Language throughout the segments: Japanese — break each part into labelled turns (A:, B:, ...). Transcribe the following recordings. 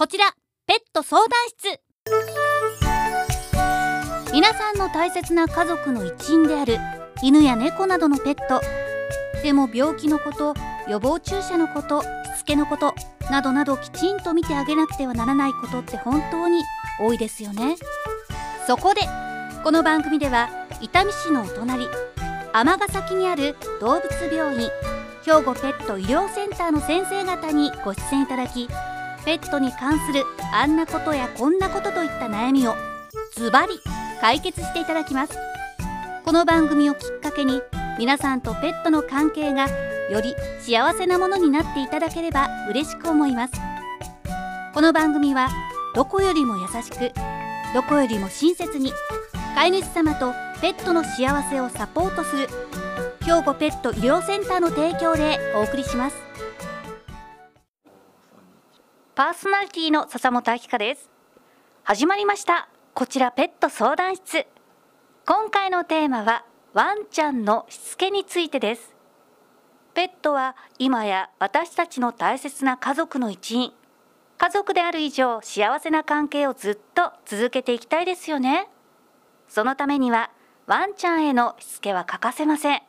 A: こちらペット相談室。皆さんの大切な家族の一員である犬や猫などのペット。でも病気のこと予防注射のことしつけのことなどなどきちんと見てあげなくてはならないことって本当に多いですよね。そこでこの番組では伊丹市のお隣尼崎にある動物病院兵庫ペット医療センターの先生方にご出演いただきペットに関するあんなことやこんなことといった悩みをズバリ解決していただきます。この番組をきっかけに皆さんとペットの関係がより幸せなものになっていただければ嬉しく思います。この番組はどこよりも優しくどこよりも親切に飼い主様とペットの幸せをサポートする兵庫ペット医療センターの提供でお送りします。パーソナリティの笹本明香です。始まりました。こちらペット相談室。今回のテーマはワンちゃんのしつけについてです。ペットは今や私たちの大切な家族の一員。家族である以上幸せな関係をずっと続けていきたいですよね。そのためにはワンちゃんへのしつけは欠かせません。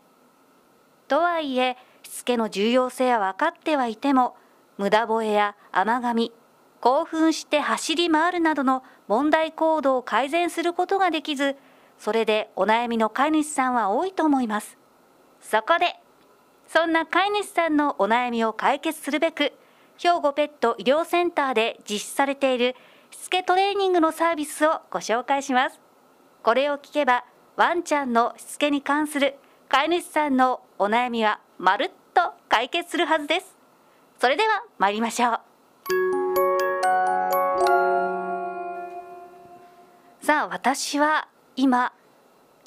A: とはいえしつけの重要性は分かってはいても無駄吠えや甘噛み興奮して走り回るなどの問題行動を改善することができずそれでお悩みの飼い主さんは多いと思います。そこでそんな飼い主さんのお悩みを解決するべく兵庫ペット医療センターで実施されているしつけトレーニングのサービスをご紹介します。これを聞けばワンちゃんのしつけに関する飼い主さんのお悩みはまるっと解決するはずです。それでは参りましょう。さあ私は今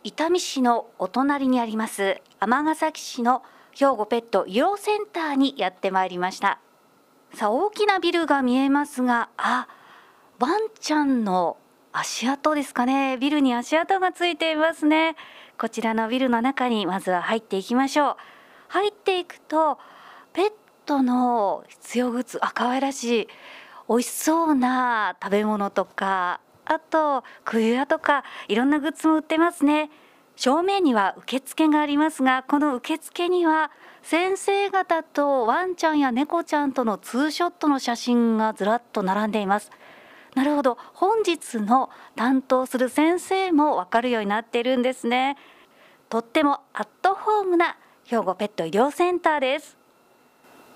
A: 伊丹市のお隣にあります尼崎市の兵庫ペット医療センターにやってまいりました。さあ大きなビルが見えますがあワンちゃんの足跡ですかね。ビルに足跡がついていますね。こちらのビルの中にまずは入っていきましょう。入っていくとペットの必要グッズあ可愛らしい美味しそうな食べ物とかあと冬屋とかいろんなグッズも売ってますね。正面には受付がありますがこの受付には先生方とワンちゃんや猫ちゃんとのツーショットの写真がずらっと並んでいます。なるほど本日の担当する先生もわかるようになっているんですね。とってもアットホームな兵庫ペット医療センターです。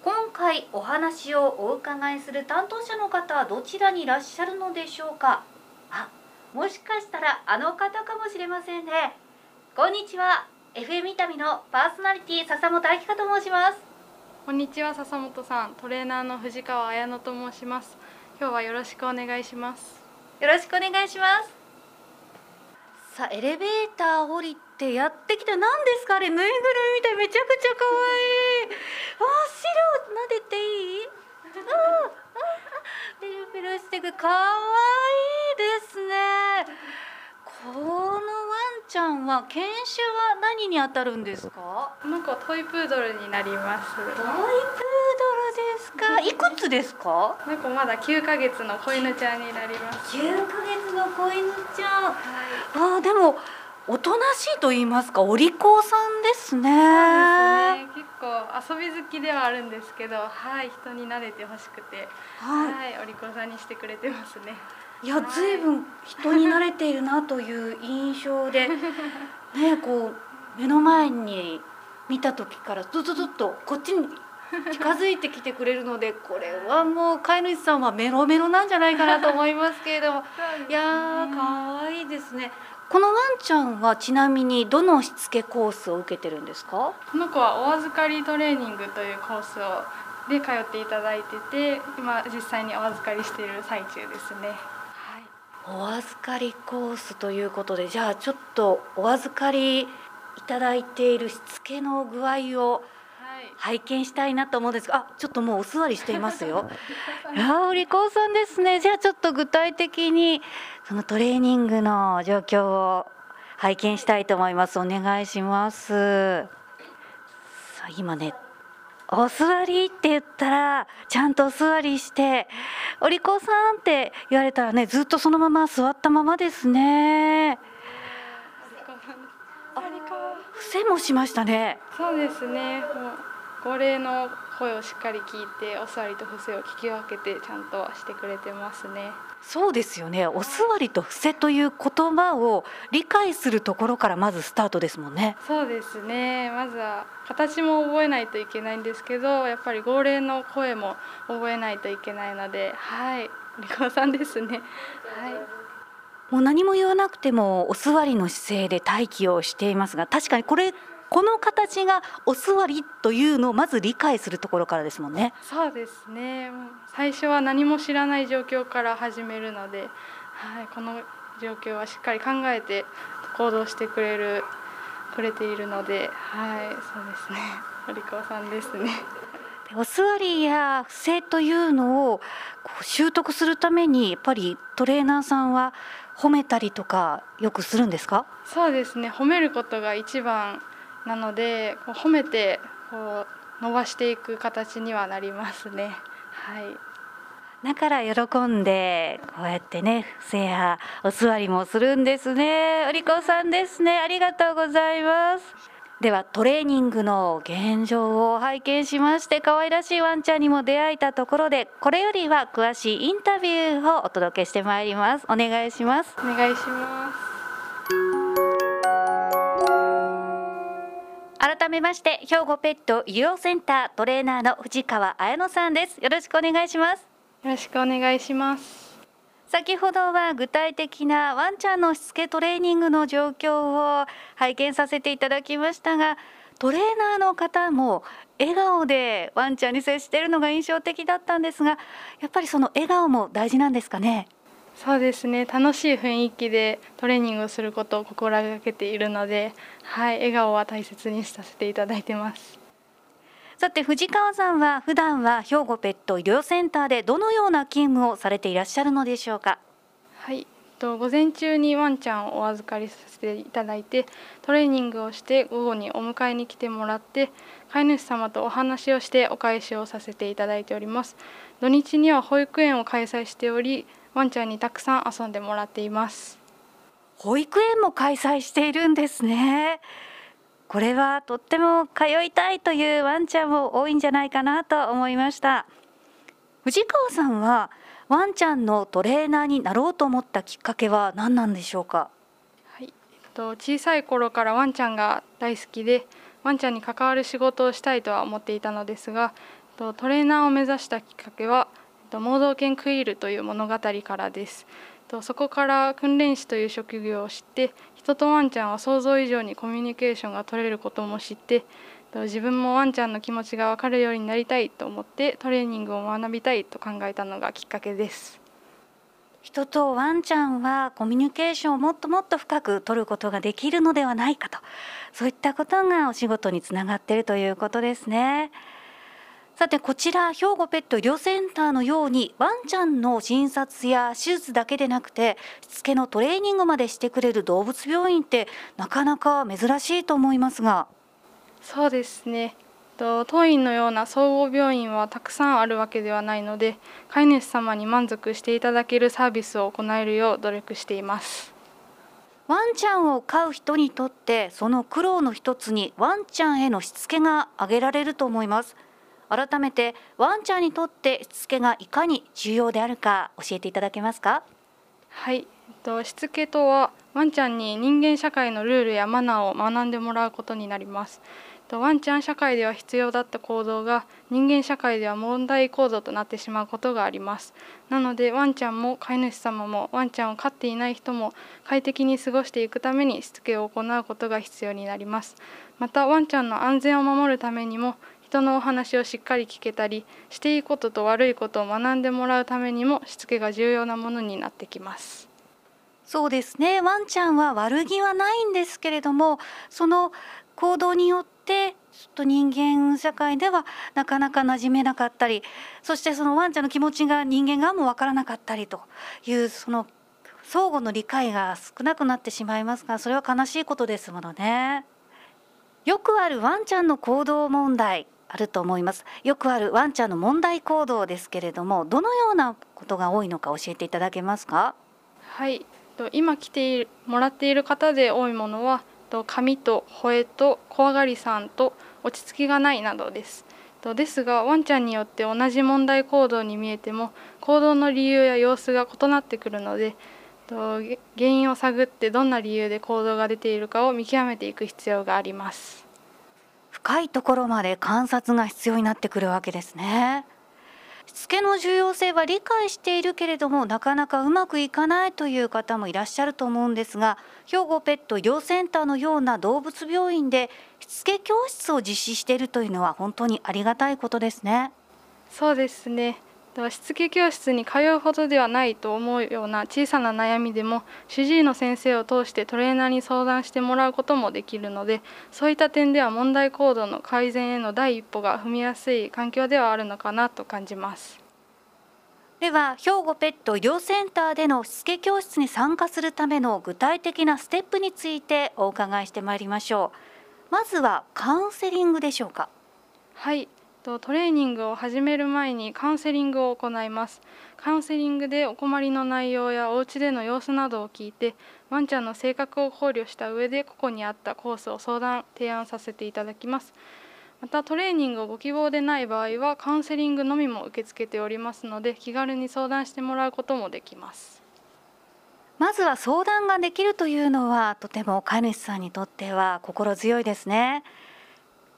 A: 今回お話をお伺いする担当者の方はどちらにいらっしゃるのでしょうか？あもしかしたらあの方かもしれませんね。こんにちは。FM 伊丹のパーソナリティ笹本明香と申します。
B: こんにちは笹本さん。トレーナーの藤川彩乃と申します。今日はよろしくお願いします。
A: よろしくお願いしますさあエレベーター降りてやってきた何ですかあれぬいぐるみみたいめちゃくちゃ可愛い。あ白撫でていい？ああ。ペロペロしてく。可愛いですね。このワンちゃんは犬種は何に当たるんですか？
B: この子トイプードルになります。
A: トイプードルですか？いくつですか？
B: この子まだ9ヶ月の子犬ちゃんになります。
A: 9ヶ月の子犬ちゃん、はい、あでもおとなしいと言いますかお利口さんですね。
B: そうですね。結構遊び好きではあるんですけど、はい人に慣れてほしくて、はい、はい、お利口さんにしてくれてますね。
A: いや、ずいぶん人に慣れているなという印象で、ねこう目の前に見た時からずっとずっとこっちに近づいてきてくれるのでこれはもう飼い主さんはメロメロなんじゃないかなと思いますけれども、ね、いやー可愛いですね。このワンちゃんはちなみにどのしつけコースを受けてるんですか？
B: この子はお預かりトレーニングというコースをで通っていただいてて今実際にお預かりしている最中ですね、
A: はい、お預かりコースということでじゃあちょっとお預かりいただいているしつけの具合を拝見したいなと思うんですがあちょっともうお座りしていますよ。いやお利口さんですね。じゃあちょっと具体的にそのトレーニングの状況を拝見したいと思います。お願いします。さあ今ねお座りって言ったらちゃんとお座りして「お利口さん」って言われたらねずっとそのまま座ったままですね。伏せもしましたね。
B: そうですね。もう高齢の声をしっかり聞いてお座りと伏せを聞き分けてちゃんとしてくれてますね。
A: そうですよね。お座りと伏せという言葉を理解するところからまずスタートですもんね。
B: そうですね。まずは形も覚えないといけないんですけど、やっぱり号令の声も覚えないといけないので、はい、リコさんですね。はい。
A: もう何も言わなくてもお座りの姿勢で待機をしていますが確かにこれこの形がお座りというのをまず理解するところからですもんね。
B: そうですね。最初は何も知らない状況から始めるので、はい、この状況はしっかり考えて行動してくれるくれているので、はい、そうですね。お利口さんですね。
A: お座りや伏せというのをこう習得するためにやっぱりトレーナーさんは褒めたりとかよくするんですか？
B: そうですね褒めることが一番なのでこう褒めてこう伸ばしていく形にはなりますね。はい
A: だから喜んでこうやってね伏せやお座りもするんですね。お利口さんですね。ありがとうございます。ではトレーニングの現状を拝見しまして可愛らしいワンちゃんにも出会えたところでこれよりは詳しいインタビューをお届けしてまいりますお願いします
B: お願いします
A: 改めまして兵庫ペット医療センタートレーナーの藤川彩乃さんです。よろしくお願いします。
B: よろしくお願いします。
A: 先ほどは具体的なワンちゃんのしつけトレーニングの状況を拝見させていただきましたがトレーナーの方も笑顔でワンちゃんに接しているのが印象的だったんですがやっぱりその笑顔も大事なんですかね？
B: そうですね。楽しい雰囲気でトレーニングをすることを心がけているので、はい、笑顔は大切にさせていただいてます。
A: さて藤川さんは普段は兵庫ペット医療センターでどのような勤務をされていらっしゃるのでしょうか？
B: はいと午前中にワンちゃんをお預かりさせていただいてトレーニングをして午後にお迎えに来てもらって飼い主様とお話をしてお返しをさせていただいております。土日には保育園を開催しておりワンちゃんにたくさん遊んでもらっています。
A: 保育園も開催しているんですね。これはとっても通いたいというワンちゃんも多いんじゃないかなと思いました。藤川さんはワンちゃんのトレーナーになろうと思ったきっかけは何なんでしょうか？
B: はい、えっと小さい頃からワンちゃんが大好きでワンちゃんに関わる仕事をしたいとは思っていたのですがトレーナーを目指したきっかけは盲導犬クイールという物語からですそこから訓練士という職業を知って人とワンちゃんは想像以上にコミュニケーションが取れることも知って自分もワンちゃんの気持ちが分かるようになりたいと思ってトレーニングを学びたいと考えたのがきっかけです
A: 人とワンちゃんはコミュニケーションをもっともっと深く取ることができるのではないかとそういったことがお仕事につながっているということですね。さてこちら兵庫ペット医療センターのようにワンちゃんの診察や手術だけでなくてしつけのトレーニングまでしてくれる動物病院ってなかなか珍しいと思いますが。
B: そうですね。当院のような総合病院はたくさんあるわけではないので飼い主様に満足していただけるサービスを行えるよう努力しています。
A: ワンちゃんを飼う人にとってその苦労の一つにワンちゃんへのしつけが挙げられると思います改めてワンちゃんにとってしつけがいかに重要であるか教えていただけますか？
B: はい、えっと、しつけとはワンちゃんに人間社会のルールやマナーを学んでもらうことになります。ワンちゃん社会では必要だった行動が人間社会では問題行動となってしまうことがあります。なのでワンちゃんも飼い主様もワンちゃんを飼っていない人も快適に過ごしていくためにしつけを行うことが必要になります。またワンちゃんの安全を守るためにも人のお話をしっかり聞けたりしていいことと悪いことを学んでもらうためにもしつけが重要なものになってきます。
A: そうですね。ワンちゃんは悪気はないんですけれどもその行動によってちょっと人間社会ではなかなか馴染めなかったりそしてそのワンちゃんの気持ちが人間側も分からなかったりというその相互の理解が少なくなってしまいますがそれは悲しいことですものね。よくあるワンちゃんの行動問題。あると思います。よくあるワンちゃんの問題行動ですけれどもどのようなことが多いのか教えていただけますか？
B: はい。今来てもらっている方で多いものは髪と吠えと怖がりさんと落ち着きがないなどです。ですがワンちゃんによって同じ問題行動に見えても行動の理由や様子が異なってくるので原因を探ってどんな理由で行動が出ているかを見極めていく必要があります。
A: 深いところまで観察が必要になってくるわけですね。しつけの重要性は理解しているけれどもなかなかうまくいかないという方もいらっしゃると思うんですが兵庫ペット医療センターのような動物病院でしつけ教室を実施しているというのは本当にありがたいことですね。
B: そうですね。しつけ教室に通うほどではないと思うような小さな悩みでも主治医の先生を通してトレーナーに相談してもらうこともできるのでそういった点では問題行動の改善への第一歩が踏みやすい環境ではあるのかなと感じます。
A: では兵庫ペット医療センターでのしつけ教室に参加するための具体的なステップについてお伺いしてまいりましょう。まずはカウンセリングでしょうか？
B: はいとトレーニングを始める前にカウンセリングを行います。カウンセリングでお困りの内容やお家での様子などを聞いてワンちゃんの性格を考慮した上で個々に合ったコースを相談提案させていただきます。またトレーニングをご希望でない場合はカウンセリングのみも受け付けておりますので気軽に相談してもらうこともできます。
A: まずは相談ができるというのはとても飼い主さんにとっては心強いですね。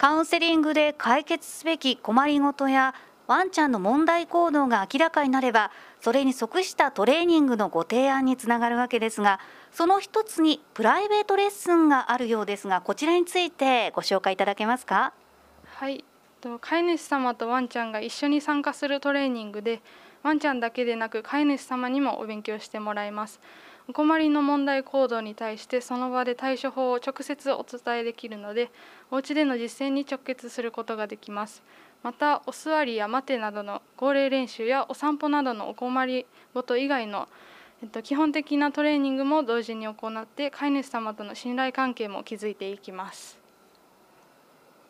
A: カウンセリングで解決すべき困りごとやワンちゃんの問題行動が明らかになればそれに即したトレーニングのご提案につながるわけですがその一つにプライベートレッスンがあるようですがこちらについてご紹介いただけますか？
B: はい。飼い主様とワンちゃんが一緒に参加するトレーニングでワンちゃんだけでなく飼い主様にもお勉強してもらいます。お困りの問題行動に対してその場で対処法を直接お伝えできるのでお家での実践に直結することができます。またお座りや待てなどの号令練習やお散歩などのお困りごと以外の、えっと、基本的なトレーニングも同時に行って飼い主様との信頼関係も築いていきます。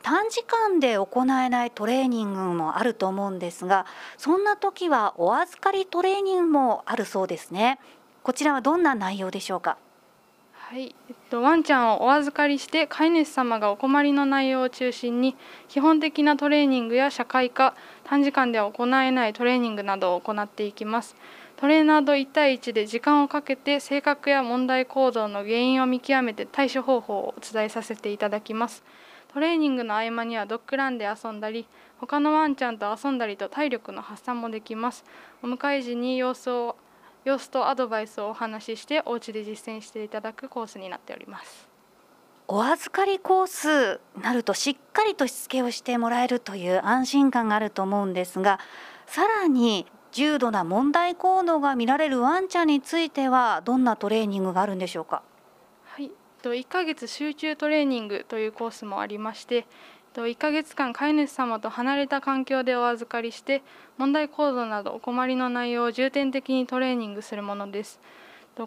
A: 短時間で行えないトレーニングもあると思うんですがそんな時はお預かりトレーニングもあるそうですね。こちらはどんな内容でしょうか？
B: はい、えっと、ワンちゃんをお預かりして飼い主様がお困りの内容を中心に基本的なトレーニングや社会科短時間では行えないトレーニングなどを行っていきます。トレーナーと1対1で時間をかけて性格や問題行動の原因を見極めて対処方法をお伝えさせていただきます。トレーニングの合間にはドッグランで遊んだり他のワンちゃんと遊んだりと体力の発散もできます。お迎え時に様子を様子とアドバイスをお話ししてお家で実践していただくコースになっております。
A: お預かりコースなるとしっかりとしつけをしてもらえるという安心感があると思うんですがさらに重度な問題行動が見られるワンちゃんについてはどんなトレーニングがあるんでしょうか？
B: はい。1ヶ月集中トレーニングというコースもありまして1ヶ月間飼い主様と離れた環境でお預かりして問題行動などお困りの内容を重点的にトレーニングするものです。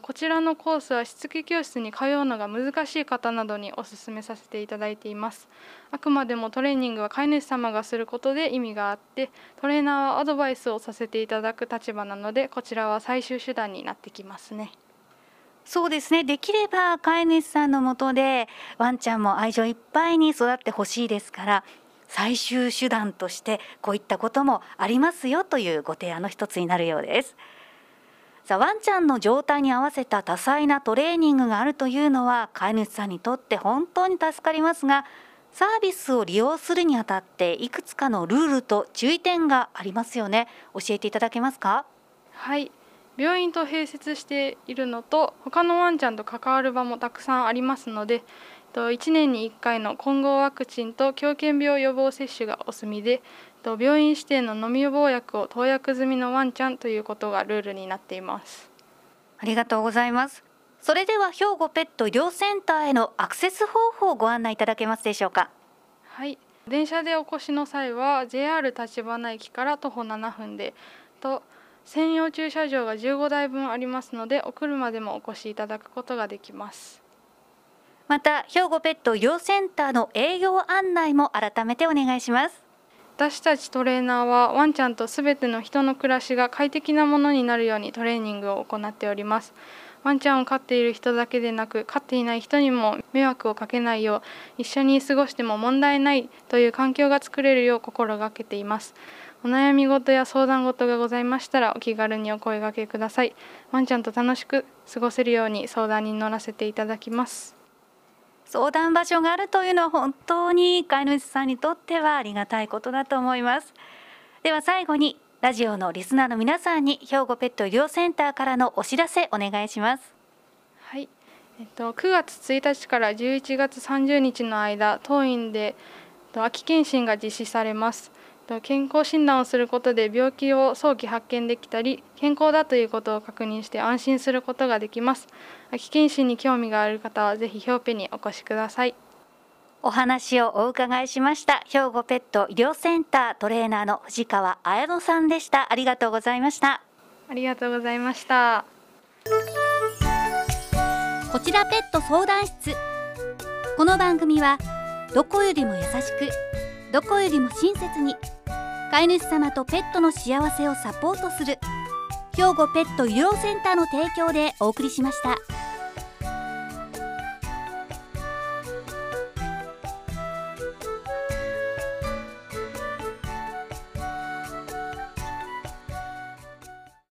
B: こちらのコースはしつけ教室に通うのが難しい方などにお勧めさせていただいています。あくまでもトレーニングは飼い主様がすることで意味があってトレーナーはアドバイスをさせていただく立場なのでこちらは最終手段になってきますね。
A: そうですね。できれば飼い主さんのもとでワンちゃんも愛情いっぱいに育ってほしいですから最終手段としてこういったこともありますよというご提案の一つになるようです。さあワンちゃんの状態に合わせた多彩なトレーニングがあるというのは飼い主さんにとって本当に助かりますがサービスを利用するにあたっていくつかのルールと注意点がありますよね。教えていただけますか？
B: はい。病院と併設しているのと他のワンちゃんと関わる場もたくさんありますので1年に1回の混合ワクチンと狂犬病予防接種がお済みで病院指定の飲み予防薬を投薬済みのワンちゃんということがルールになっています。
A: ありがとうございます。それでは兵庫ペット医療センターへのアクセス方法をご案内いただけますでしょうか。
B: はい。電車でお越しの際は JR 立花駅から徒歩7分でと専用駐車場が15台分ありますのでお車でもお越しいただくことができます。
A: また兵庫ペット医療センターの営業案内も改めてお願いします。
B: 私たちトレーナーはワンちゃんとすべての人の暮らしが快適なものになるようにトレーニングを行っております。ワンちゃんを飼っている人だけでなく飼っていない人にも迷惑をかけないよう一緒に過ごしても問題ないという環境が作れるよう心がけていますお悩み事や相談事がございましたらお気軽にお声掛けください。ワンちゃんと楽しく過ごせるように相談に乗らせていただきます。
A: 相談場所があるというのは本当に飼い主さんにとってはありがたいことだと思います。では最後にラジオのリスナーの皆さんに兵庫ペット医療センターからのお知らせお願いします。
B: はい。えっと、9月1日から11月30日の間当院で秋検診が実施されます健康診断をすることで病気を早期発見できたり健康だということを確認して安心することができます。秋検診に興味がある方はぜひヒョウペにお越しください。
A: お話をお伺いしました。兵庫ペット医療センタートレーナーの藤川彩乃さんでした。ありがとうございました。
B: ありがとうございました。
A: こちらペット相談室。この番組はどこよりも優しくどこよりも親切に飼い主様とペットの幸せをサポートする兵庫ペット医療センターの提供でお送りしました。